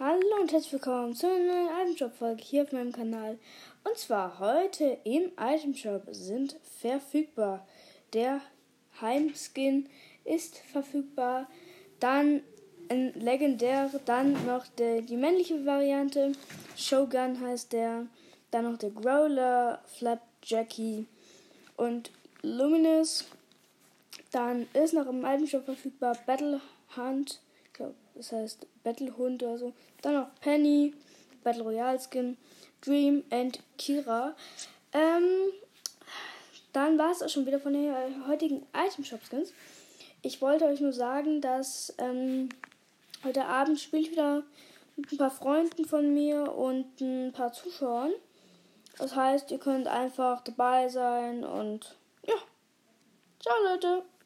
Hallo und herzlich willkommen zu einer neuen Itemshop-Folge hier auf meinem Kanal. Und zwar heute im Itemshop sind verfügbar. Der Heimskin ist verfügbar, dann ein legendär, dann noch der, die männliche Variante, Shogun heißt der, dann noch der Growler, Flapjackie und Luminous. Dann ist noch im Itemshop verfügbar Battle Hunt, glaube, das heißt Battle Hund oder so. Dann noch Penny, Battle Royale Skin, Dream und Kira. Ähm, dann war es auch schon wieder von den heutigen Item Shop Skins. Ich wollte euch nur sagen, dass ähm, heute Abend spiele ich wieder mit ein paar Freunden von mir und ein paar Zuschauern. Das heißt, ihr könnt einfach dabei sein und ja. Ciao Leute.